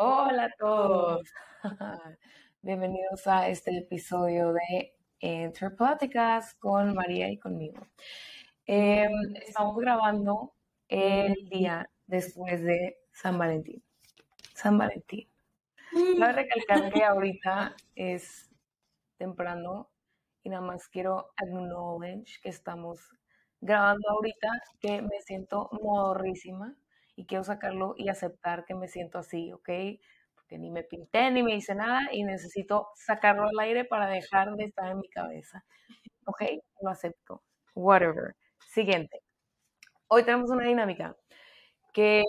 Hola a todos. Bienvenidos a este episodio de Entre Pláticas con María y conmigo. Em, estamos grabando el día después de San Valentín. San Valentín. Cabe recalcar que ahorita es temprano y nada más quiero acknowledge que estamos grabando ahorita, que me siento morrísima y quiero sacarlo y aceptar que me siento así, ¿ok? Porque ni me pinté ni me hice nada y necesito sacarlo al aire para dejar de estar en mi cabeza. ¿Ok? Lo acepto. Whatever. Siguiente. Hoy tenemos una dinámica que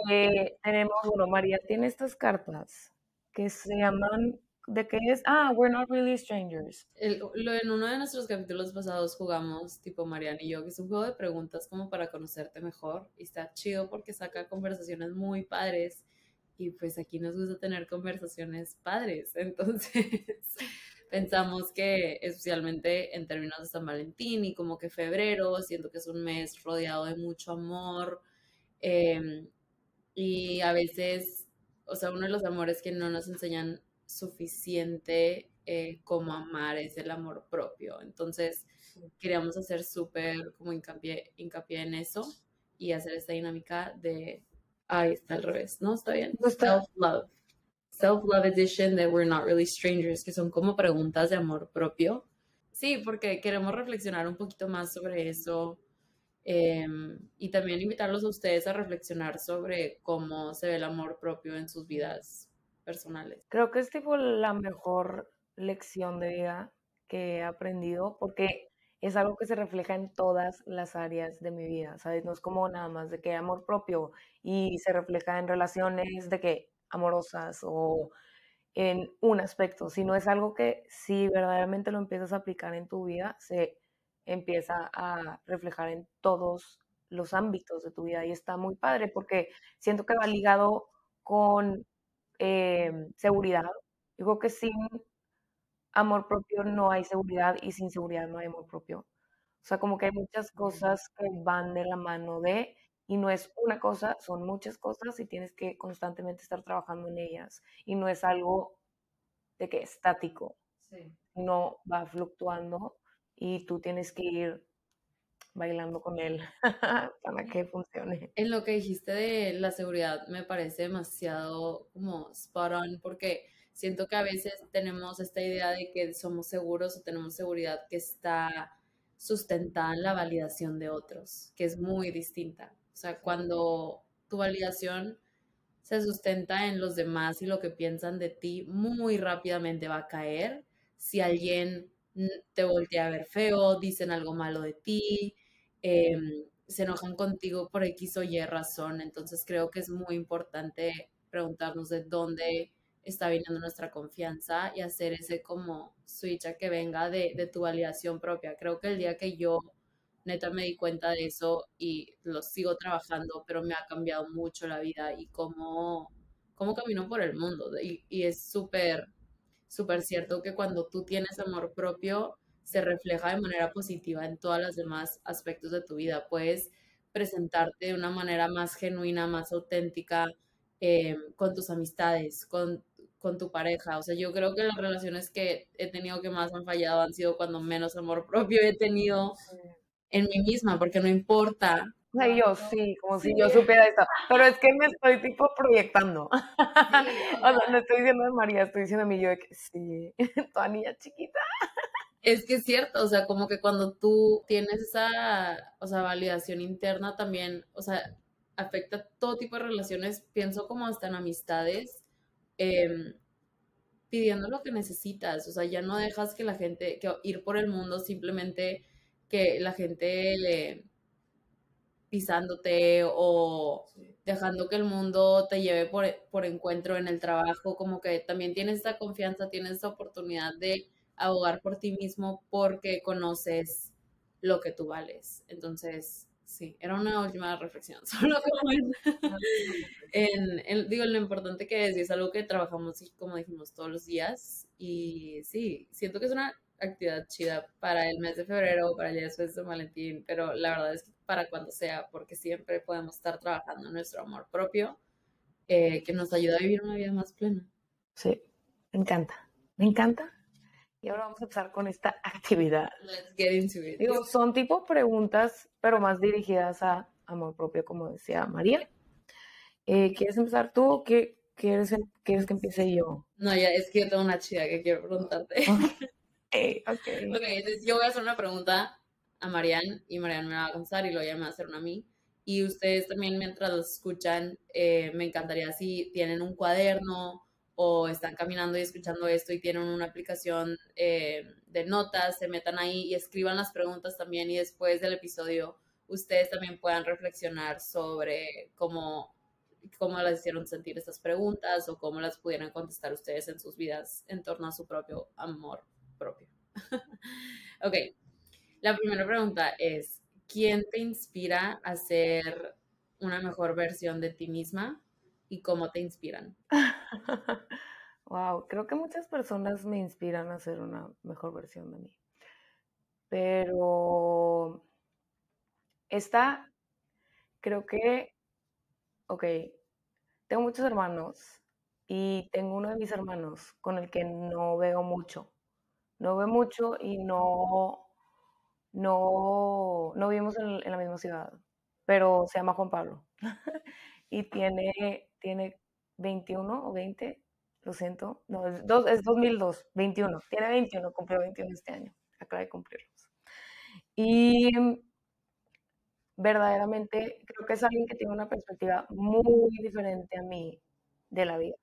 tenemos, bueno, María tiene estas cartas que se llaman ¿De qué es? Ah, We're Not Really Strangers. lo, en uno de nuestros capítulos pasados jugamos, tipo Mariana y yo, que es un juego de preguntas como para conocerte mejor. Y está chido porque saca conversaciones muy padres. Y pues aquí nos gusta tener conversaciones padres. Entonces pensamos que especialmente en términos de San Valentín y como que febrero, siento que es un mes rodeado de mucho amor. Em, y a veces, o sea, uno de los amores que no nos enseñan suficiente eh, como amar es el amor propio. Entonces, queríamos hacer súper como hincapié, hincapié en eso y hacer esta dinámica de, ahí está al revés, ¿no? Está bien. Self-love. Self-love edition de We're Not Really Strangers, que son como preguntas de amor propio. Sí, porque queremos reflexionar un poquito más sobre eso. Em, y también invitarlos a ustedes a reflexionar sobre cómo se ve el amor propio en sus vidas personales. Creo que es tipo la mejor lección de vida que he aprendido porque es algo que se refleja en todas las áreas de mi vida, ¿sabes? No es como nada más de que amor propio y se refleja en relaciones de que amorosas o en un aspecto, sino es algo que si verdaderamente lo empiezas a aplicar en tu vida, se empieza a reflejar en todos los ámbitos de tu vida y está muy padre porque siento que va ligado con Em, seguridad. Digo que sin amor propio no hay seguridad y sin seguridad no hay amor propio. O sea, como que hay muchas cosas que van de la mano de, y no es una cosa, son muchas cosas y tienes que constantemente estar trabajando en ellas. Y no es algo de que estático, no va fluctuando y tú tienes que ir bailando con él para que funcione. En lo que dijiste de la seguridad me parece demasiado como spot on porque siento que a veces tenemos esta idea de que somos seguros o tenemos seguridad que está sustentada en la validación de otros, que es muy distinta. O sea, cuando tu validación se sustenta en los demás y lo que piensan de ti, muy rápidamente va a caer si alguien te voltea a ver feo, dicen algo malo de ti, em, se enojan contigo por X o Y razón. Entonces creo que es muy importante preguntarnos de dónde está viniendo nuestra confianza y hacer ese como switch que venga de, de tu validación propia. Creo que el día que yo neta me di cuenta de eso y lo sigo trabajando, pero me ha cambiado mucho la vida y cómo, cómo camino por el mundo. Y, y es súper súper cierto que cuando tú tienes amor propio, se refleja de manera positiva en todos los demás aspectos de tu vida. Puedes presentarte de una manera más genuina, más auténtica eh, con tus amistades, con, con tu pareja. O sea, yo creo que las relaciones que he tenido que más han fallado han sido cuando menos amor propio he tenido en mí misma, porque no importa o sea, yo sí, como si yo supiera esto. Pero es que me estoy tipo proyectando. o sea, no estoy diciendo de María, estoy diciendo a mí yo de que sí, toda niña chiquita. Es que es cierto, o sea, como que cuando tú tienes esa, o sea, validación interna también, o sea, afecta todo tipo de relaciones, pienso como hasta en amistades, em, pidiendo lo que necesitas, o sea, ya no dejas que la gente, que ir por el mundo simplemente que la gente le pisándote o dejando que el mundo te lleve por, por, encuentro en el trabajo, como que también tienes esta confianza, tienes esta oportunidad de abogar por ti mismo porque conoces lo que tú vales. Entonces, sí, era una última reflexión, solo como en, en, digo, lo importante que es, y es algo que trabajamos, como dijimos, todos los días, y sí, siento que es una actividad chida para el mes de febrero, para el día después de Valentín, pero la verdad es que para cuando sea, porque siempre podemos estar trabajando en nuestro amor propio eh, que nos ayuda a vivir una vida más plena. Sí, me encanta, me encanta. Y ahora vamos a empezar con esta actividad. Let's get into it. Digo, son tipo preguntas, pero más dirigidas a amor propio, como decía María. Eh, ¿Quieres empezar tú o qué, quieres, quieres que empiece yo? No, ya es que yo tengo una chida que quiero preguntarte. okay, okay. ok, entonces yo voy a hacer una pregunta a Marian y Marian me va a contestar y luego ya me va a hacer una a mí. Y ustedes también mientras los escuchan, eh, me encantaría si tienen un cuaderno o están caminando y escuchando esto y tienen una aplicación eh, de notas, se metan ahí y escriban las preguntas también y después del episodio ustedes también puedan reflexionar sobre cómo, cómo las hicieron sentir estas preguntas o cómo las pudieran contestar ustedes en sus vidas en torno a su propio amor propio. ok, la primera pregunta es, ¿quién te inspira a ser una mejor versión de ti misma y cómo te inspiran? wow, creo que muchas personas me inspiran a ser una mejor versión de mí. Pero esta, creo que, ok, tengo muchos hermanos y tengo uno de mis hermanos con el que no veo mucho. No veo mucho y no no, no vivimos en, la misma ciudad, pero se llama Juan Pablo. y tiene, tiene 21 o 20, lo siento, no, es, dos, es 2002, 21, tiene 21, cumplió 21 este año, acaba de cumplirlos. Y verdaderamente creo que es alguien que tiene una perspectiva muy diferente a mí de la vida.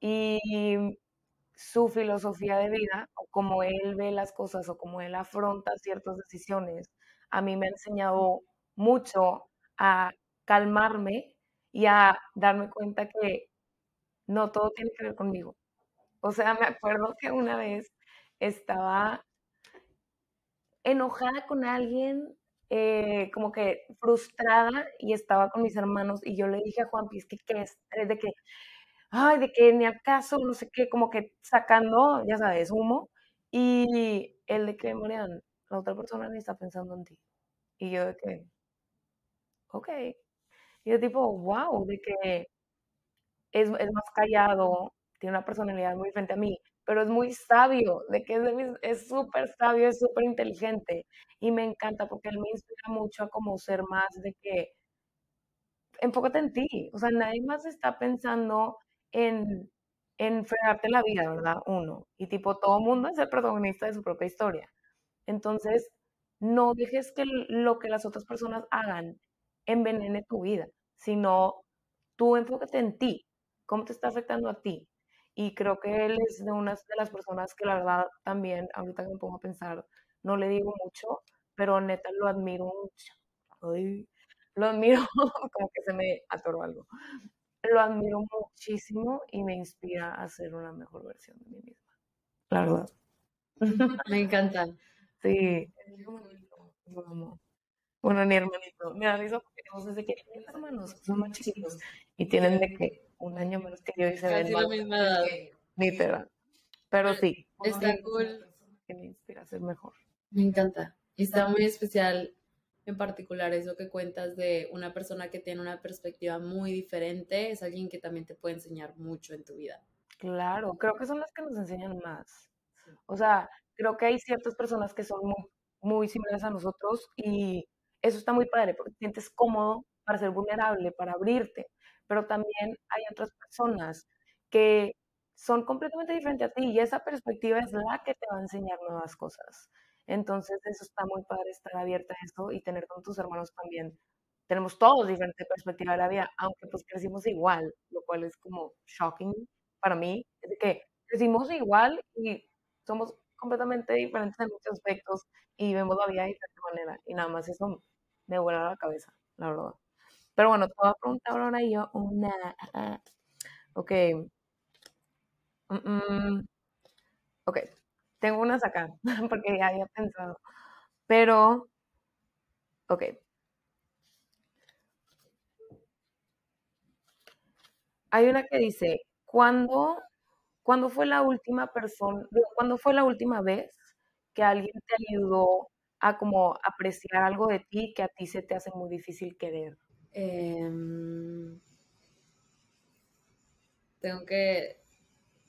Y su filosofía de vida o como él ve las cosas o como él afronta ciertas decisiones, a mí me ha enseñado mucho a calmarme y a darme cuenta que no todo tiene que ver conmigo. O sea, me acuerdo que una vez estaba enojada con alguien, eh, como que frustrada y estaba con mis hermanos y yo le dije a Juan Piz que qué es, de que ay, de que ni acaso, no sé qué, como que sacando, ya sabes, humo. Y el de que, Marian, la otra persona ni está pensando en ti. Y yo de que, ok. Y yo tipo, wow, de que es, más callado, tiene una personalidad muy frente a mí, pero es muy sabio, de que es súper sabio, es súper inteligente. Y me encanta porque él me inspira mucho a como ser más de que enfócate en ti. O sea, nadie más está pensando en, en fregarte la vida, ¿verdad? Uno. Y tipo, todo mundo es el protagonista de su propia historia. Entonces, no dejes que lo que las otras personas hagan envenene tu vida, sino tú enfócate en ti, cómo te está afectando a ti. Y creo que él es de una de las personas que la verdad también, ahorita que me pongo a pensar, no le digo mucho, pero neta lo admiro mucho. lo admiro como que se me atoró algo lo admiro muchísimo y me inspira a ser una mejor versión de mí misma. La verdad. Me encanta. Sí. Bueno, mi hermanito. Me da risa porque tenemos desde que mis hermanos son más chiquitos y tienen de que un año menos que yo y se ven la misma edad. Literal. Pero sí. Está cool. Que me inspira a ser mejor. Me encanta. Está muy especial en particular eso que cuentas de una persona que tiene una perspectiva muy diferente, es alguien que también te puede enseñar mucho en tu vida. Claro, creo que son las que nos enseñan más. O sea, creo que hay ciertas personas que son muy, muy similares a nosotros y eso está muy padre porque te sientes cómodo para ser vulnerable, para abrirte, pero también hay otras personas que son completamente diferentes a ti y esa perspectiva es la que te va a enseñar nuevas cosas. Entonces, eso está muy padre estar abierta a eso y tener con tus hermanos también. Tenemos todos diferente perspectiva de la vida, aunque pues crecimos igual, lo cual es como shocking para mí, es de que crecimos igual y somos completamente diferentes en muchos aspectos y vemos la vida de diferente manera. Y nada más eso me vuela la cabeza, la verdad. Pero bueno, te voy a preguntar ahora yo una... Ok. Mm, ok. Tengo unas acá, porque ya había pensado. Pero, ok. Hay una que dice, ¿cuándo, ¿cuándo fue la última persona, cuándo fue la última vez que alguien te ayudó a como apreciar algo de ti que a ti se te hace muy difícil querer? Em, tengo que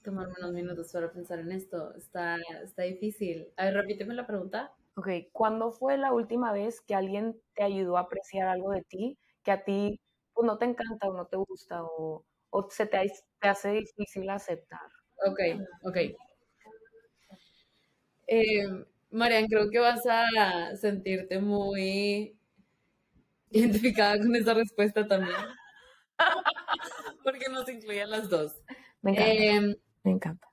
tomarme unos minutos para pensar en esto. Está, está difícil. A ver, repíteme la pregunta. Ok, ¿cuándo fue la última vez que alguien te ayudó a apreciar algo de ti que a ti pues, no te encanta o no te gusta o, o se te, te hace difícil aceptar? Ok, ok. Eh, Marian, creo que vas a sentirte muy identificada con esa respuesta también. Porque nos incluyen las dos. Me encanta. Em, me encanta.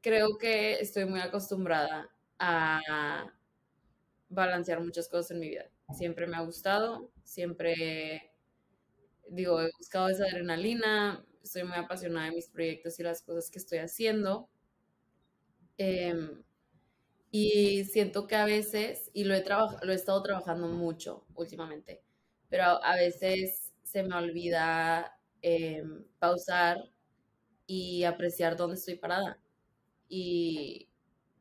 Creo que estoy muy acostumbrada a balancear muchas cosas en mi vida. Siempre me ha gustado, siempre, digo, he buscado esa adrenalina, estoy muy apasionada de mis proyectos y las cosas que estoy haciendo. Em, y siento que a veces, y lo he, lo he estado trabajando mucho últimamente, pero a veces se me olvida em, pausar y apreciar dónde estoy parada. Y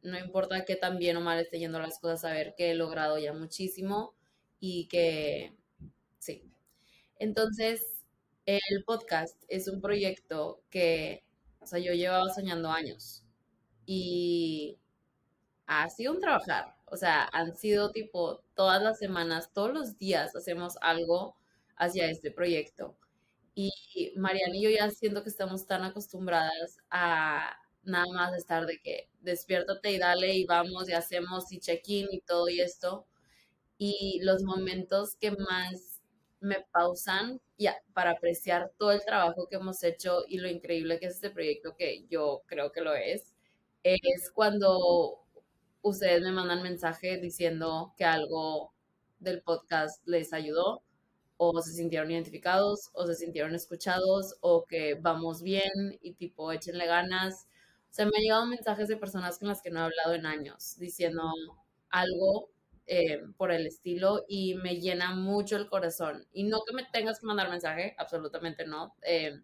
no importa qué tan bien o mal esté yendo las cosas, saber que he logrado ya muchísimo y que sí. Entonces, el podcast es un proyecto que, o sea, yo llevaba soñando años y ha sido un trabajar. O sea, han sido tipo todas las semanas, todos los días hacemos algo hacia este proyecto. Y Mariana y yo ya siento que estamos tan acostumbradas a nada más estar de que despiértate y dale y vamos y hacemos y check-in y todo y esto. Y los momentos que más me pausan ya, para apreciar todo el trabajo que hemos hecho y lo increíble que es este proyecto, que yo creo que lo es, es cuando ustedes me mandan mensaje diciendo que algo del podcast les ayudó o se sintieron identificados o se sintieron escuchados o que vamos bien y tipo échenle ganas. O sea, me han llegado mensajes de personas con las que no he hablado en años diciendo algo eh, por el estilo y me llena mucho el corazón. Y no que me tengas que mandar mensaje, absolutamente no. Eh,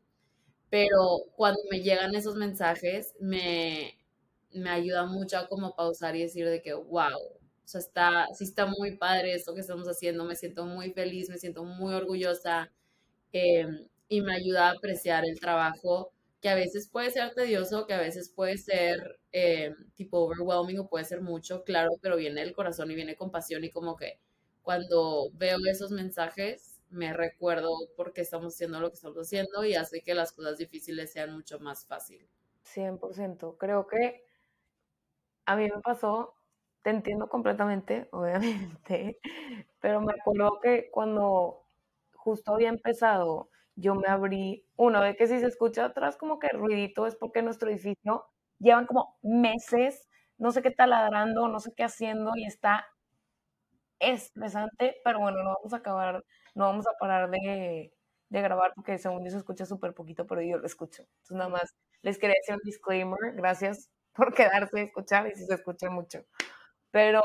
pero cuando me llegan esos mensajes, me, me ayuda mucho a como pausar y decir de que, wow, o sea, está, sí está muy padre esto que estamos haciendo, me siento muy feliz, me siento muy orgullosa em, y me ayuda a apreciar el trabajo que a veces puede ser tedioso, que a veces puede ser em, tipo overwhelming o puede ser mucho, claro, pero viene del corazón y viene con pasión y como que cuando veo esos mensajes me recuerdo por qué estamos haciendo lo que estamos haciendo y hace que las cosas difíciles sean mucho más fáciles. 100%. Creo que a mí me pasó, te entiendo completamente, obviamente, pero me acuerdo que cuando justo había empezado, yo me abrí, uno, de que si se escucha atrás como que ruidito es porque nuestro edificio llevan como meses, no sé qué taladrando, no sé qué haciendo y está estresante, pero bueno, no vamos a acabar, no vamos a parar de, de grabar porque según yo se escucha súper poquito, pero yo lo escucho. Entonces nada más les quería decir un disclaimer, gracias por quedarse a escuchar y si se escucha mucho. Pero,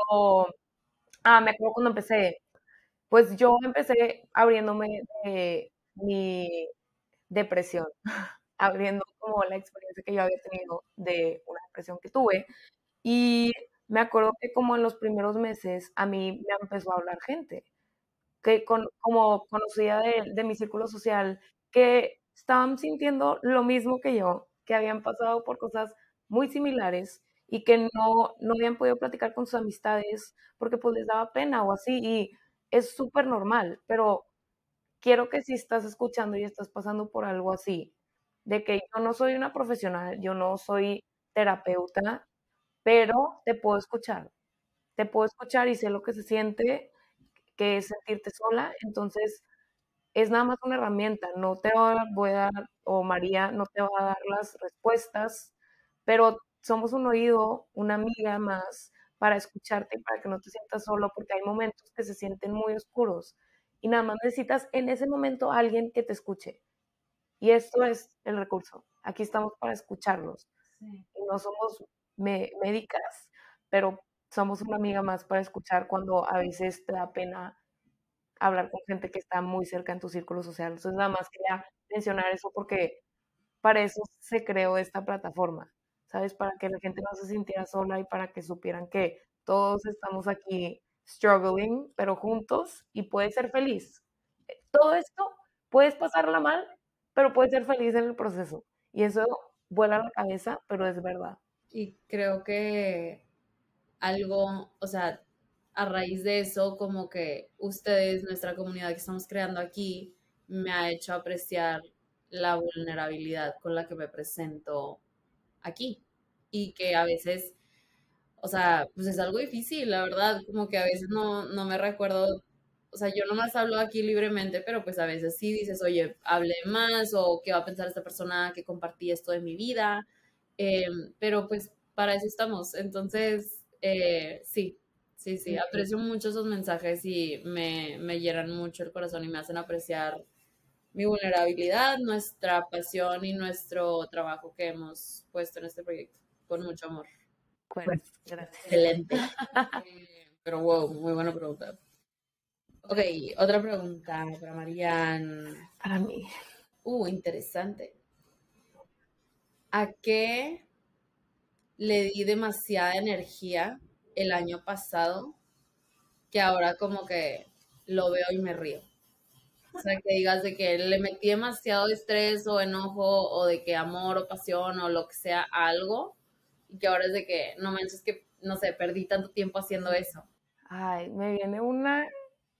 ah, me acuerdo cuando empecé, pues yo empecé abriéndome de mi depresión, abriendo como la experiencia que yo había tenido de una depresión que tuve. Y me acuerdo que como en los primeros meses a mí me empezó a hablar gente, que con, como conocida de, de mi círculo social, que estaban sintiendo lo mismo que yo, que habían pasado por cosas muy similares y que no, no habían podido platicar con sus amistades porque pues les daba pena o así y es súper normal, pero quiero que si estás escuchando y estás pasando por algo así, de que yo no soy una profesional, yo no soy terapeuta, pero te puedo escuchar, te puedo escuchar y sé lo que se siente, que es sentirte sola, entonces es nada más una herramienta, no te voy a dar, o María no te va a dar las respuestas, pero somos un oído, una amiga más para escucharte y para que no te sientas solo, porque hay momentos que se sienten muy oscuros y nada más necesitas en ese momento alguien que te escuche. Y esto es el recurso. Aquí estamos para escucharlos. no somos médicas, pero somos una amiga más para escuchar cuando a veces te da pena hablar con gente que está muy cerca en tu círculo social. Entonces nada más quería mencionar eso porque para eso se creó esta plataforma ¿sabes? Para que la gente no se sintiera sola y para que supieran que todos estamos aquí struggling, pero juntos y puedes ser feliz. Eh, todo esto puedes pasarla mal, pero puedes ser feliz en el proceso. Y eso vuela a la cabeza, pero es verdad. Y creo que algo, o sea, a raíz de eso, como que ustedes, nuestra comunidad que estamos creando aquí, me ha hecho apreciar la vulnerabilidad con la que me presento aquí. Y que a veces, o sea, pues es algo difícil, la verdad, como que a veces no, no me recuerdo, o sea, yo nomás hablo aquí libremente, pero pues a veces sí dices, oye, hable más o qué va a pensar esta persona que compartí esto de mi vida, em, pero pues para eso estamos. Entonces, eh, sí, sí, sí, aprecio mucho esos mensajes y me, me llenan mucho el corazón y me hacen apreciar mi vulnerabilidad, nuestra pasión y nuestro trabajo que hemos puesto en este proyecto con mucho amor. Bueno, gracias. Excelente. Pero wow, muy buena pregunta. Ok, otra pregunta para Marian. Para mí. Uh, interesante. ¿A qué le di demasiada energía el año pasado que ahora como que lo veo y me río? O sea, que digas de que le metí demasiado estrés o enojo o de que amor o pasión o lo que sea algo y que ahora es de que no manches que, no sé, perdí tanto tiempo haciendo eso. Ay, me viene una,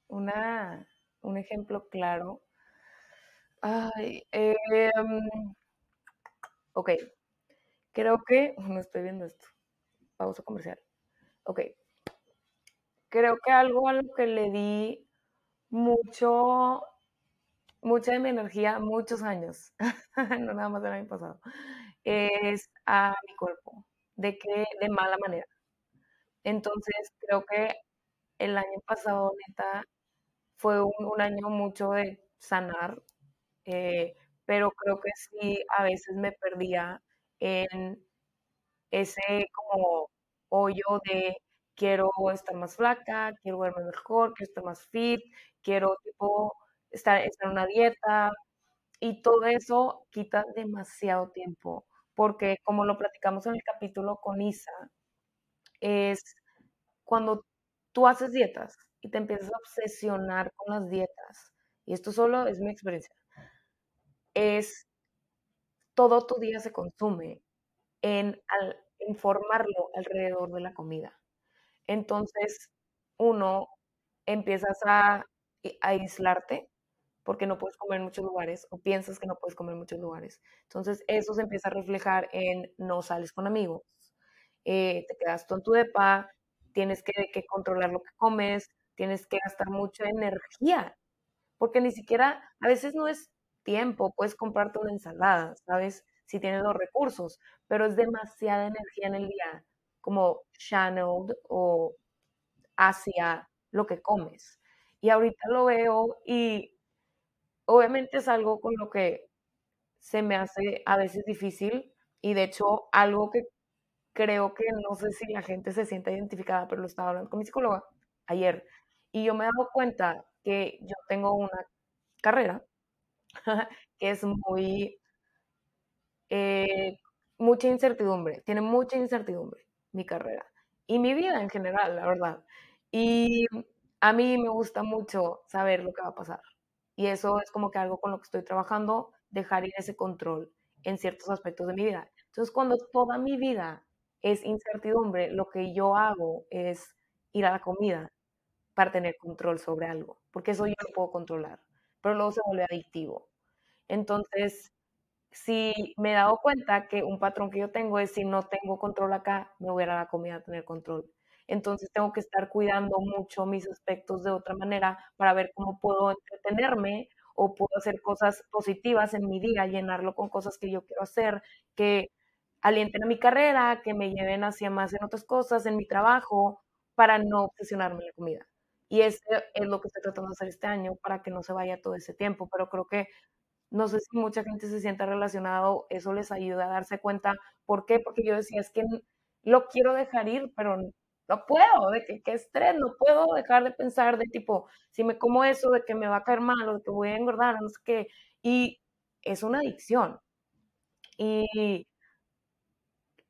una, un ejemplo claro. Ay, eh, ok, creo que, no estoy viendo esto, pausa comercial. Ok, creo que algo a lo que le di mucho mucha de mi energía, muchos años, no nada más del año pasado, es a mi cuerpo, de que de mala manera. Entonces, creo que el año pasado, neta, fue un, año mucho de sanar, eh, pero creo que sí, a veces me perdía en ese como hoyo de quiero estar más flaca, quiero verme mejor, quiero estar más fit, quiero tipo estar, en una dieta y todo eso quita demasiado tiempo, porque como lo platicamos en el capítulo con Isa, es cuando tú haces dietas y te empiezas a obsesionar con las dietas, y esto solo es mi experiencia, es todo tu día se consume en, al, en formarlo alrededor de la comida. Entonces, uno empiezas a, a aislarte porque no puedes comer en muchos lugares o piensas que no puedes comer en muchos lugares. Entonces eso se empieza a reflejar en no sales con amigos, eh, te quedas tú en tu depa, tienes que, que, controlar lo que comes, tienes que gastar mucha energía, porque ni siquiera, a veces no es tiempo, puedes comprarte una ensalada, ¿sabes? Si tienes los recursos, pero es demasiada energía en el día, como channeled o hacia lo que comes. Y ahorita lo veo y obviamente es algo con lo que se me hace a veces difícil y de hecho algo que creo que no sé si la gente se siente identificada, pero lo estaba hablando con mi psicóloga ayer y yo me he dado cuenta que yo tengo una carrera que es muy, eh, mucha incertidumbre, tiene mucha incertidumbre mi carrera y mi vida en general, la verdad. Y a mí me gusta mucho saber lo que va a pasar. Y eso es como que algo con lo que estoy trabajando, dejar ir ese control en ciertos aspectos de mi vida. Entonces, cuando toda mi vida es incertidumbre, lo que yo hago es ir a la comida para tener control sobre algo, porque eso yo no puedo controlar, pero luego se vuelve adictivo. Entonces, si me he dado cuenta que un patrón que yo tengo es si no tengo control acá, me voy a ir a la comida a tener control entonces tengo que estar cuidando mucho mis aspectos de otra manera para ver cómo puedo entretenerme o puedo hacer cosas positivas en mi día, llenarlo con cosas que yo quiero hacer, que alienten a mi carrera, que me lleven hacia más en otras cosas, en mi trabajo, para no obsesionarme en la comida. Y eso es lo que estoy tratando de hacer este año para que no se vaya todo ese tiempo, pero creo que no sé si mucha gente se sienta relacionado, eso les ayuda a darse cuenta. ¿Por qué? Porque yo decía, es que lo quiero dejar ir, pero no puedo, de que, qué estrés, no puedo dejar de pensar de tipo, si me como eso, de que me va a caer mal o de que voy a engordar, no sé qué. Y es una adicción. Y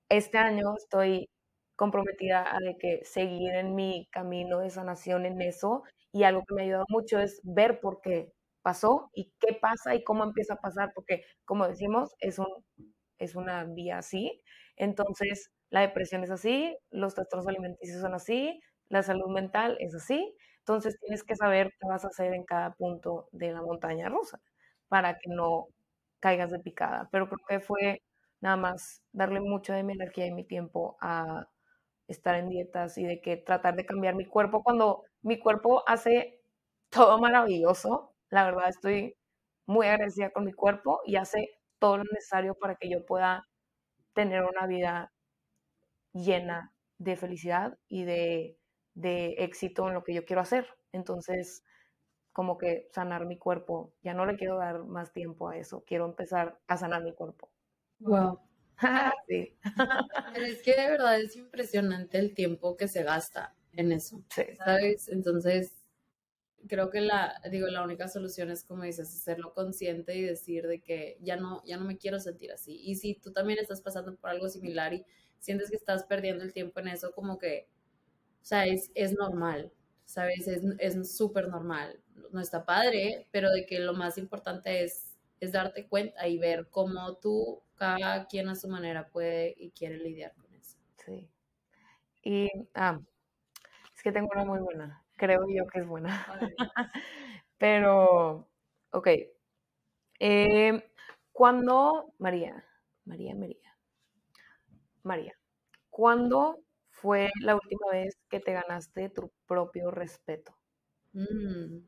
este año estoy comprometida a de que seguir en mi camino de sanación en eso y algo que me ha ayudado mucho es ver por qué pasó y qué pasa y cómo empieza a pasar, porque como decimos, es, un, es una vía así. Entonces, la depresión es así, los trastornos alimenticios son así, la salud mental es así. Entonces, tienes que saber qué vas a hacer en cada punto de la montaña rusa para que no caigas de picada. Pero creo que fue nada más darle mucho de mi energía y mi tiempo a estar en dietas y de que tratar de cambiar mi cuerpo cuando mi cuerpo hace todo maravilloso. La verdad estoy muy agradecida con mi cuerpo y hace todo lo necesario para que yo pueda tener una vida llena de felicidad y de, de éxito en lo que yo quiero hacer. Entonces, como que sanar mi cuerpo, ya no le quiero dar más tiempo a eso, quiero empezar a sanar mi cuerpo. Wow. sí. Pero es que de verdad es impresionante el tiempo que se gasta en eso. ¿Sabes? Entonces, creo que la, digo, la única solución es, como dices, hacerlo consciente y decir de que ya no, ya no me quiero sentir así. Y si tú también estás pasando por algo similar y sientes que estás perdiendo el tiempo en eso, como que, o sea, es, es normal, ¿sabes? Es súper normal. No está padre, pero de que lo más importante es, es darte cuenta y ver cómo tú, cada quien a su manera puede y quiere lidiar con eso. Sí. Y, ah, es que tengo una muy buena. Creo yo que es buena. pero, ok. Eh, cuando, María, María, María, María, ¿cuándo fue la última vez que te ganaste tu propio respeto? Mm.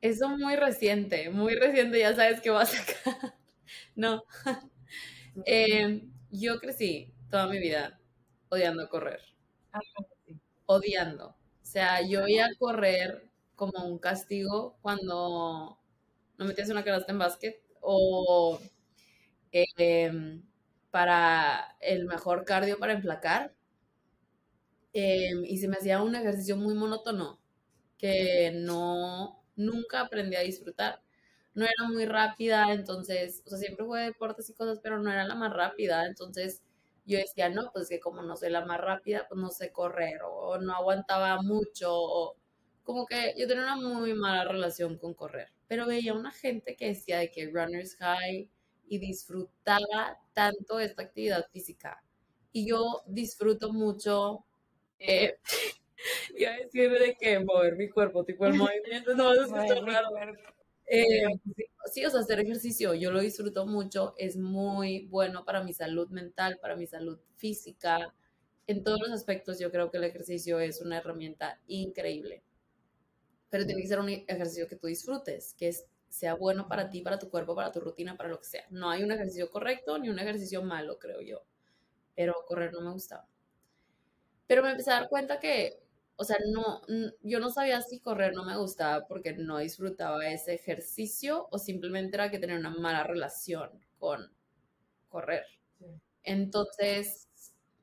Eso muy reciente, muy reciente, ya sabes que vas acá. no. Eh, yo crecí toda mi vida odiando correr. Ah, odiando. O sea, yo iba a correr como un castigo cuando no metías una canasta en básquet o eh, para el mejor cardio para emplacar. Em, y se me hacía un ejercicio muy monótono que no, nunca aprendí a disfrutar. No era muy rápida, entonces, o sea, siempre jugué deportes y cosas, pero no era la más rápida. Entonces, yo decía, no, pues que como no soy la más rápida, pues no sé correr o no aguantaba mucho. O, como que yo tenía una muy mala relación con correr. Pero veía una gente que decía de que runners high y disfrutaba tanto esta actividad física. Y yo disfruto mucho, eh, iba a decir de que mover mi cuerpo, tipo el movimiento, no es raro. Eh, sí, o sea, hacer ejercicio, yo lo disfruto mucho, es muy bueno para mi salud mental, para mi salud física. En todos los aspectos yo creo que el ejercicio es una herramienta increíble. Pero tiene que ser un ejercicio que tú disfrutes, que es sea bueno para ti, para tu cuerpo, para tu rutina, para lo que sea. No hay un ejercicio correcto ni un ejercicio malo, creo yo. Pero correr no me gustaba. Pero me empecé a dar cuenta que, o sea, no, yo no sabía si correr no me gustaba porque no disfrutaba ese ejercicio o simplemente era que tenía una mala relación con correr. Entonces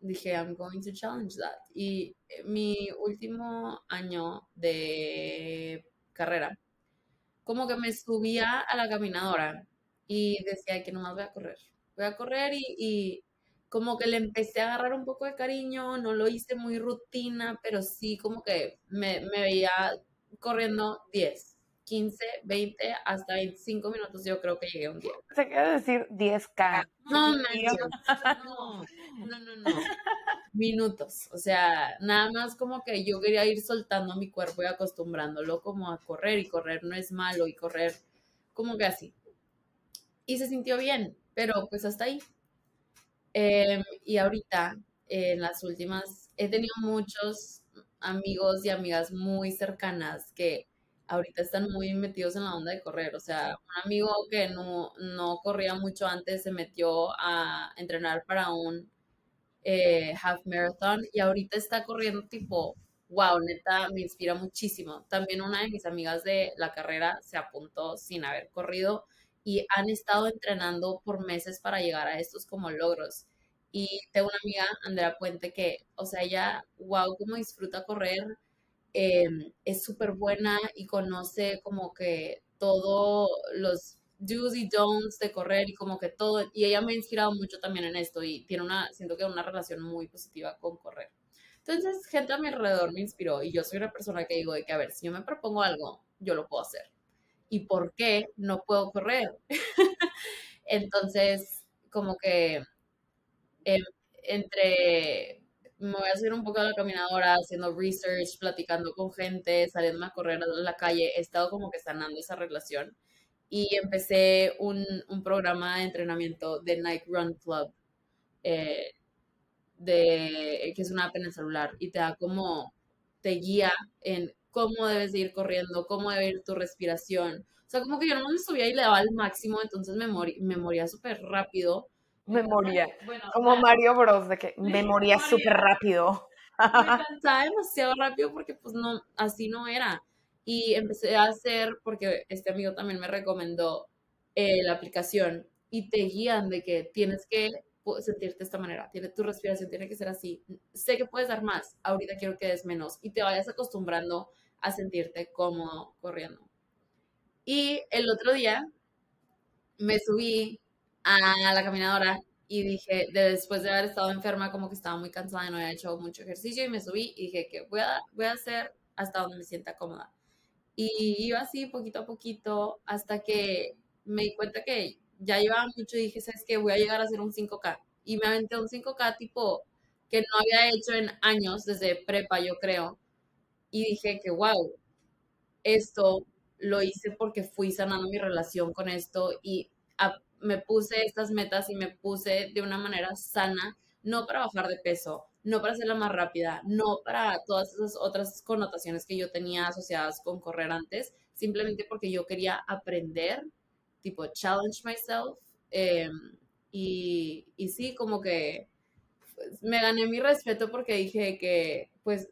dije, I'm going to challenge that. Y mi último año de carrera, como que me subía a la caminadora y decía que nomás voy a correr. Voy a correr y, como que le empecé a agarrar un poco de cariño, no lo hice muy rutina, pero sí como que me, veía corriendo 10, 15, 20, hasta 25 minutos yo creo que llegué un día. Se quiere decir 10K. No, no, no, no, no minutos. O sea, nada más como que yo quería ir soltando mi cuerpo y acostumbrándolo como a correr y correr no es malo y correr como que así. Y se sintió bien, pero pues hasta ahí. Em, y ahorita, en las últimas, he tenido muchos amigos y amigas muy cercanas que ahorita están muy metidos en la onda de correr. O sea, un amigo que no, no corría mucho antes se metió a entrenar para un eh, half marathon y ahorita está corriendo tipo, wow, neta, me inspira muchísimo. También una de mis amigas de la carrera se apuntó sin haber corrido y han estado entrenando por meses para llegar a estos como logros. Y tengo una amiga, Andrea Puente, que, o sea, ella, wow, cómo disfruta correr, em, es súper buena y conoce como que todos los do's y don'ts de correr y como que todo, y ella me ha inspirado mucho también en esto y tiene una, siento que una relación muy positiva con correr. Entonces, gente a mi alrededor me inspiró y yo soy una persona que digo de que, a ver, si yo me propongo algo, yo lo puedo hacer. y por qué no puedo correr. Entonces, como que em, entre me voy a hacer un poco de la caminadora, haciendo research, platicando con gente, saliendo a correr a la calle, he estado como que sanando esa relación. Y empecé un, un programa de entrenamiento de Nike Run Club, eh, de, que es una app en el celular, y te da como, te guía en cómo debes ir corriendo, cómo debe ir tu respiración. O sea, como que yo no me subía y le daba al máximo, entonces me, me moría súper rápido Memoria. como Mario Bros, de que memoria súper rápido. Me cansaba demasiado rápido porque pues no, así no era. Y empecé a hacer, porque este amigo también me recomendó eh, la aplicación y te guían de que tienes que sentirte de esta manera, tiene, tu respiración tiene que ser así. Sé que puedes dar más, ahorita quiero que des menos y te vayas acostumbrando a sentirte cómodo corriendo. Y el otro día me subí a la caminadora y dije, después de haber estado enferma, como que estaba muy cansada y no había hecho mucho ejercicio y me subí y dije que voy a, voy a hacer hasta donde me sienta cómoda. Y iba así poquito a poquito hasta que me di cuenta que ya llevaba mucho y dije, ¿sabes qué? Voy a llegar a hacer un 5K. Y me aventé un 5K tipo que no había hecho en años, desde prepa yo creo. Y dije que, wow, esto lo hice porque fui sanando mi relación con esto y me puse estas metas y me puse de una manera sana, no para bajar de peso, no para hacerla más rápida, no para todas esas otras connotaciones que yo tenía asociadas con correr antes, simplemente porque yo quería aprender, tipo, challenge myself. Em, y, sí, como que pues, me gané mi respeto porque dije que, pues,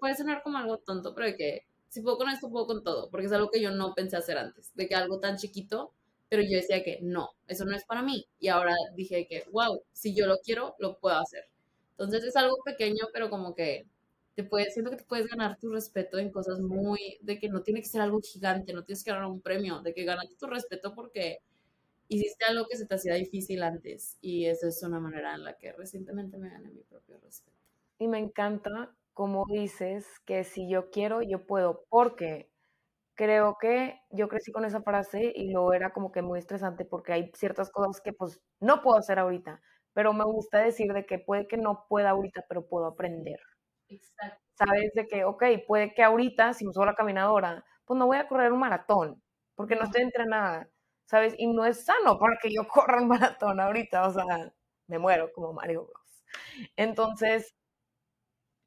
puede sonar como algo tonto, pero de que si puedo con esto, puedo con todo, porque es algo que yo no pensé hacer antes, de que algo tan chiquito pero yo decía que no, eso no es para mí. Y ahora dije que, wow, si yo lo quiero, lo puedo hacer. Entonces es algo pequeño, pero como que te puedes, siento que te puedes ganar tu respeto en cosas muy, de que no tiene que ser algo gigante, no tienes que ganar un premio, de que ganaste tu respeto porque hiciste algo que se te hacía difícil antes. Y esa es una manera en la que recientemente me gané mi propio respeto. Y me encanta cómo dices que si yo quiero, yo puedo, porque creo que yo crecí con esa frase y lo era como que muy estresante porque hay ciertas cosas que pues no puedo hacer ahorita, pero me gusta decir de que puede que no pueda ahorita, pero puedo aprender. Exacto. Sabes de que, ok, puede que ahorita, si me subo a la caminadora, pues no voy a correr un maratón, porque no estoy entrenada, ¿sabes? Y no es sano para que yo corra un maratón ahorita, o sea, me muero como Mario Bros. Entonces,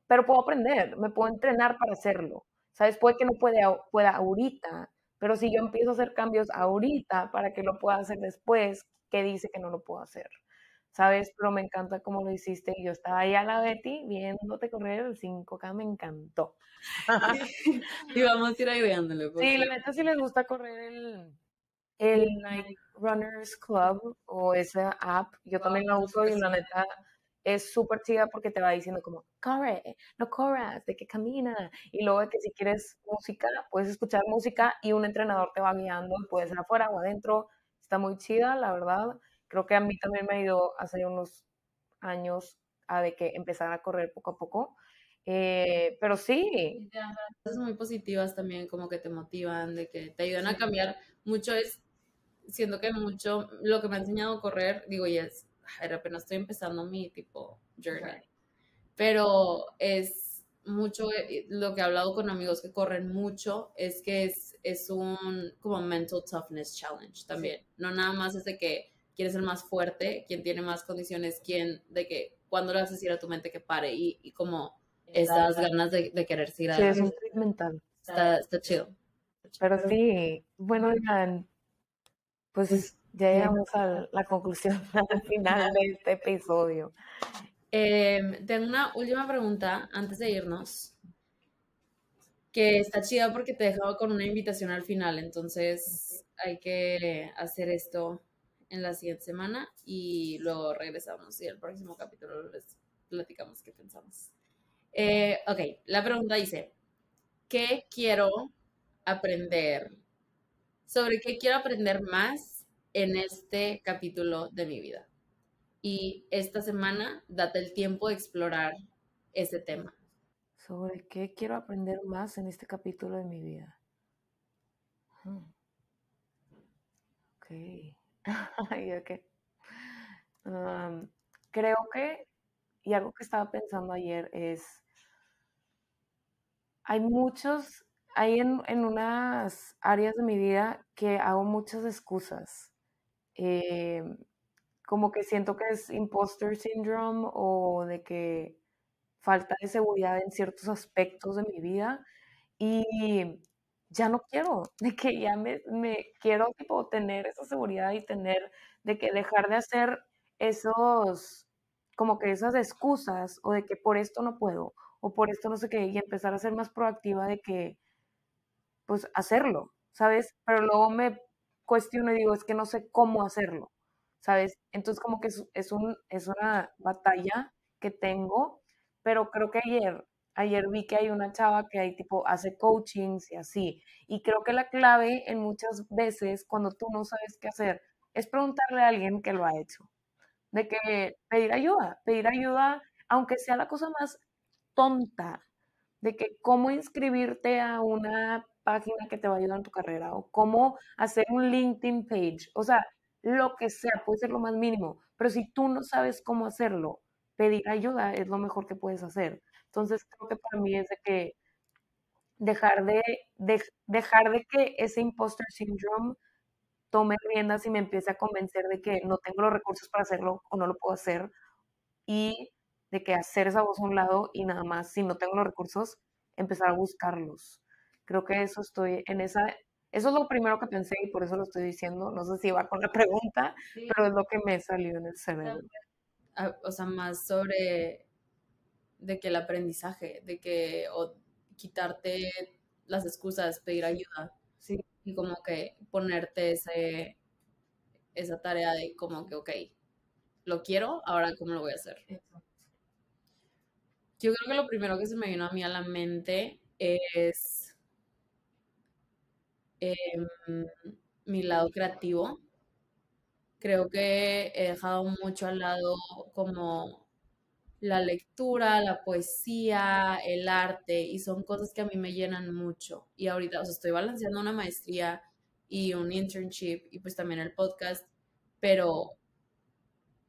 pero puedo aprender, me puedo entrenar para hacerlo. ¿Sabes? Puede que no puede, pueda ahorita, pero si yo empiezo a hacer cambios ahorita para que lo pueda hacer después, ¿qué dice que no lo puedo hacer? ¿Sabes? Pero me encanta cómo lo hiciste. Yo estaba ahí a la Betty viéndote correr el 5K, me encantó. y vamos a ir agregándole. Sí, la neta, si les gusta correr el, el Night Runners Club o esa app, yo también la uso y la neta es súper chida porque te va diciendo como, corre, no corras, de que camina. Y luego de que si quieres música, puedes escuchar música y un entrenador te va guiando, puede ser afuera o adentro. Está muy chida, la verdad. Creo que a mí también me ido hace unos años a de que empezar a correr poco a poco. Eh, pero sí. Cosas muy positivas también, como que te motivan, de que te ayudan a cambiar. Mucho es, siendo que mucho, lo que me ha enseñado a correr, digo, y es apenas estoy empezando mi tipo journey. Pero es mucho, eh, lo que he hablado con amigos que corren mucho, es que es, es un como mental toughness challenge también. No nada más es de que quieres ser más fuerte, quien tiene más condiciones, quien, de que cuando le vas a decir a tu mente que pare y, y como esas ganas de, de querer seguir adelante. Sí, es un mental. Está, está chido. Pero sí, bueno, pues ya llegamos a la conclusión al final de este episodio. Em, tengo una última pregunta antes de irnos, que está chida porque te dejaba con una invitación al final, entonces hay que hacer esto en la siguiente semana y luego regresamos y el próximo capítulo les platicamos qué pensamos. Eh, ok, la pregunta dice, ¿qué quiero aprender? ¿Sobre qué quiero aprender más en este capítulo de mi vida. Y esta semana date el tiempo de explorar ese tema. ¿Sobre qué quiero aprender más en este capítulo de mi vida? Ok. ok. creo que, y algo que estaba pensando ayer es, hay muchos, hay en, unas áreas de mi vida que hago muchas excusas. Em, como que siento que es imposter syndrome o de que falta de seguridad en ciertos aspectos de mi vida y ya no quiero, de que ya me, quiero tipo tener esa seguridad y tener, de que dejar de hacer esos, como que esas excusas o de que por esto no puedo o por esto no sé qué y empezar a ser más proactiva de que, pues hacerlo, ¿sabes? Pero luego me cuestiono y digo, es que no sé cómo hacerlo, ¿sabes? Entonces como que es, es, un, es una batalla que tengo, pero creo que ayer ayer vi que hay una chava que hay tipo hace coachings y así. Y creo que la clave en muchas veces cuando tú no sabes qué hacer es preguntarle a alguien que lo ha hecho. De que pedir ayuda, pedir ayuda, aunque sea la cosa más tonta, de que cómo inscribirte a una página que te va a ayudar en tu carrera o cómo hacer un LinkedIn page. O sea, lo que sea, puede ser lo más mínimo. Pero si tú no sabes cómo hacerlo, pedir ayuda es lo mejor que puedes hacer. Entonces creo que para mí es de que dejar de, dejar de que ese imposter syndrome tome riendas y me empiece a convencer de que no tengo los recursos para hacerlo o no lo puedo hacer y de que hacer esa voz a un lado y nada más, si no tengo los recursos, empezar a buscarlos. Creo que eso estoy en esa, eso es lo primero que pensé y por eso lo estoy diciendo. No sé si va con la pregunta, pero es lo que me salió en el cerebro. O sea, más sobre de que el aprendizaje, de que o quitarte las excusas, pedir ayuda. Sí. Y como que ponerte ese, esa tarea de como que, ok, lo quiero, ahora cómo lo voy a hacer. Yo creo que lo primero que se me vino a mí a la mente es em, mi lado creativo. Creo que he dejado mucho al lado como la lectura, la poesía, el arte, y son cosas que a mí me llenan mucho. Y ahorita, o sea, estoy balanceando una maestría y un internship y pues también el podcast, pero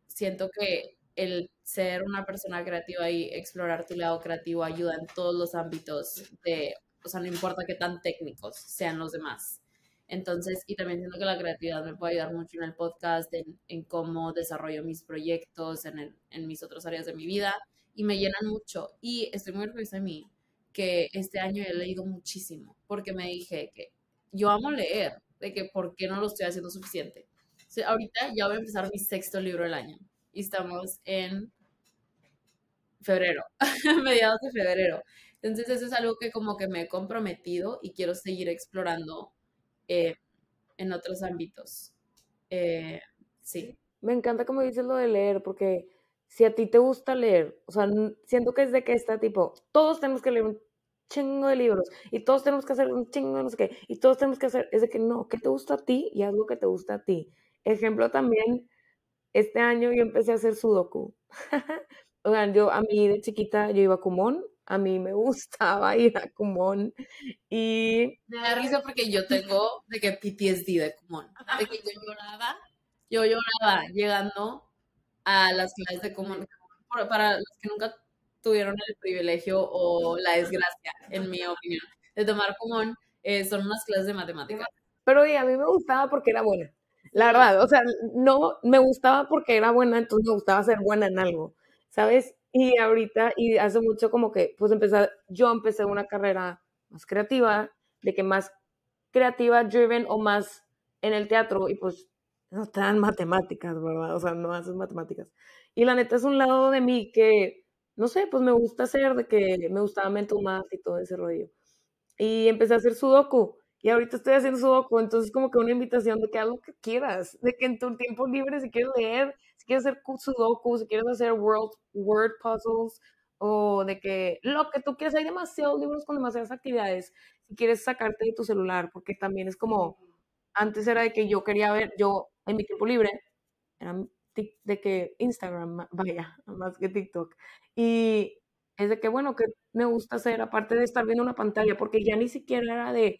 siento que el ser una persona creativa y explorar tu lado creativo ayuda en todos los ámbitos de, o sea, no importa qué tan técnicos sean los demás. Entonces, y también siento que la creatividad me puede ayudar mucho en el podcast, en, cómo desarrollo mis proyectos, en, en, mis otras áreas de mi vida, y me llenan mucho. Y estoy muy orgullosa de mí, que este año he leído muchísimo, porque me dije que yo amo leer, de que por qué no lo estoy haciendo suficiente. ahorita ya voy a empezar mi sexto libro del año, y estamos en febrero, mediados de febrero. Entonces eso es algo que como que me he comprometido y quiero seguir explorando eh, en otros ámbitos. Eh, sí. Me encanta como dices lo de leer, porque si a ti te gusta leer, o sea, siento que es de que está tipo, todos tenemos que leer un chingo de libros y todos tenemos que hacer un chingo de no sé qué, y todos tenemos que hacer, es de que no, ¿qué te gusta a ti? Y haz lo que te gusta a ti. Ejemplo también, este año yo empecé a hacer sudoku. Oigan, yo a mí de chiquita yo iba a Kumon a mí me gustaba ir a Kumon y... Me da risa porque yo tengo de que PTSD de Kumon, de que yo lloraba, yo lloraba llegando a las clases de Kumon, para los que nunca tuvieron el privilegio o la desgracia, en mi opinión, de tomar Kumon, eh, son unas clases de matemáticas. Pero a mí me gustaba porque era buena, la verdad, o sea, no me gustaba porque era buena, entonces me gustaba ser buena en algo, ¿sabes? Y ahorita, y hace mucho como que, pues empezar, yo empecé una carrera más creativa, de que más creativa, driven o más en el teatro, y pues no te dan matemáticas, ¿verdad? O sea, no haces matemáticas. Y la neta es un lado de mí que, no sé, pues me gusta hacer, de que me gustaba Math y todo ese rollo. Y empecé a hacer Sudoku. Y ahorita estoy haciendo Sudoku, entonces como que una invitación de que haz lo que quieras, de que en tu tiempo libre, si quieres leer, si quieres hacer sudoku, si quieres hacer world, word puzzles, o de que lo que tú quieras, hay demasiados libros con demasiadas actividades, si quieres sacarte de tu celular, porque también es como, antes era de que yo quería ver, yo en mi tiempo libre, era de que Instagram, vaya, más que TikTok, y es de que, bueno, que me gusta hacer, aparte de estar viendo una pantalla, porque ya ni siquiera era de,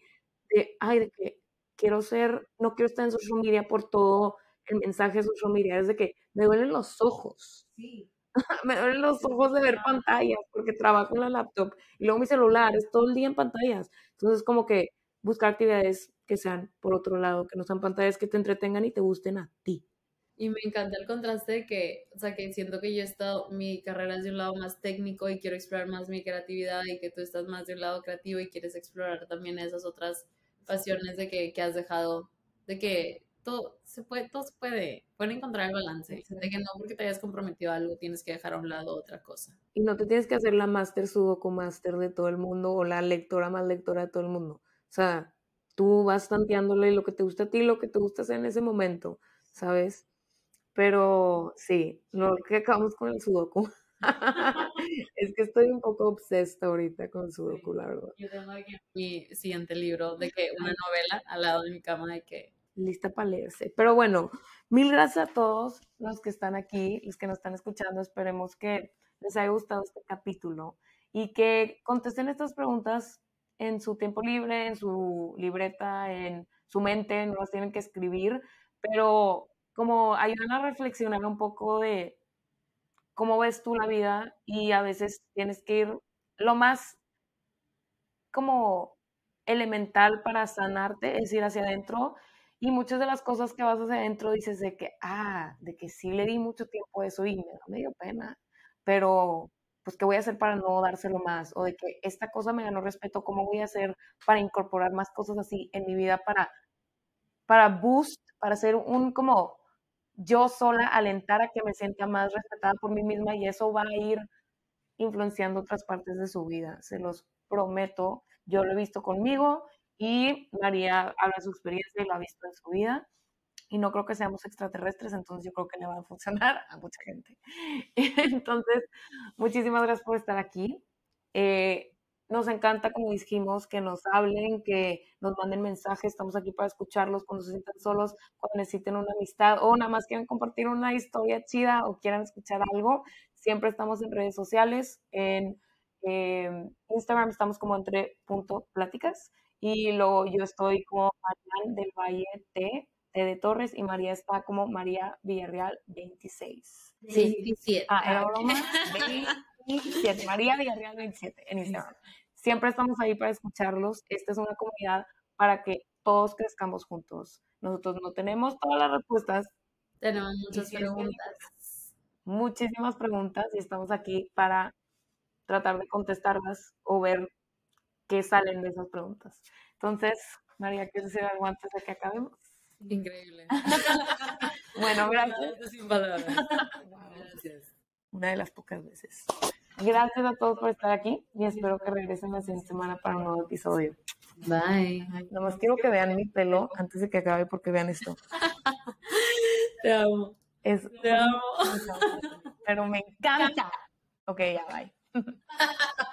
de ay, de que quiero ser, no quiero estar en social media por todo el mensaje de social media, es de que me duelen los ojos. Sí. me duelen los ojos de ver pantallas porque trabajo en la laptop y luego mi celular es todo el día en pantallas. Entonces, como que buscar actividades que sean por otro lado, que no sean pantallas que te entretengan y te gusten a ti. Y me encanta el contraste de que, o sea, que siento que yo he estado, mi carrera es de un lado más técnico y quiero explorar más mi creatividad y que tú estás más de un lado creativo y quieres explorar también esas otras pasiones de que, que has dejado, de que todo se puede, todo se puede, pueden encontrar el balance, de que no porque te hayas comprometido a algo tienes que dejar a un lado otra cosa. Y no te tienes que hacer la máster sudoku máster de todo el mundo o la lectora más lectora de todo el mundo. O sea, tú vas tanteándole lo que te gusta a ti, lo que te gusta hacer en ese momento, ¿sabes? Pero sí, no que acabamos con el sudoku. es que estoy un poco obsesta ahorita con sudoku, la verdad. Yo tengo aquí mi siguiente libro de que una novela al lado de mi cama de que lista para leerse. Pero bueno, mil gracias a todos los que están aquí, los que nos están escuchando. Esperemos que les haya gustado este capítulo y que contesten estas preguntas en su tiempo libre, en su libreta, en su mente, no las tienen que escribir, pero como ayudan a reflexionar un poco de cómo ves tú la vida y a veces tienes que ir lo más como elemental para sanarte, es ir hacia adentro y muchas de las cosas que vas hacia adentro dices de que, ah, de que sí le di mucho tiempo a eso y me da medio pena, pero pues qué voy a hacer para no dárselo más o de que esta cosa me ganó respeto, cómo voy a hacer para incorporar más cosas así en mi vida para para boost, para hacer un como yo sola alentar a que me sienta más respetada por mí misma y eso va a ir influenciando otras partes de su vida, se los prometo. Yo lo he visto conmigo y María habla de su experiencia y lo ha visto en su vida. Y no creo que seamos extraterrestres, entonces yo creo que le va a funcionar a mucha gente. Entonces, muchísimas gracias por estar aquí. Eh, nos encanta, como dijimos, que nos hablen, que nos manden mensajes. Estamos aquí para escucharlos cuando se sientan solos, cuando necesiten una amistad o nada más quieren compartir una historia chida o quieran escuchar algo. Siempre estamos en redes sociales. En em, Instagram estamos como entre punto pláticas. Y luego yo estoy como Marian del Valle T, T de Torres, y María está como María Villarreal 26. Sí, 27. Ah, era broma. 27, María Villarreal 27 en Instagram. Siempre estamos ahí para escucharlos. Esta es una comunidad para que todos crezcamos juntos. Nosotros no tenemos todas las respuestas. Tenemos muchas preguntas. Muchísimas preguntas y estamos aquí para tratar de contestarlas o ver qué salen de esas preguntas. Entonces, María, ¿quieres decir algo antes de que acabemos? Increíble. bueno, gracias. Sin palabras. Gracias. Una de las pocas veces. Gracias a todos por estar aquí y espero que regresen la siguiente semana para un nuevo episodio. Bye. Nomás quiero que vean mi pelo antes de que acabe porque vean esto. Te amo. Te amo. Pero me encanta. Ok, ya, bye.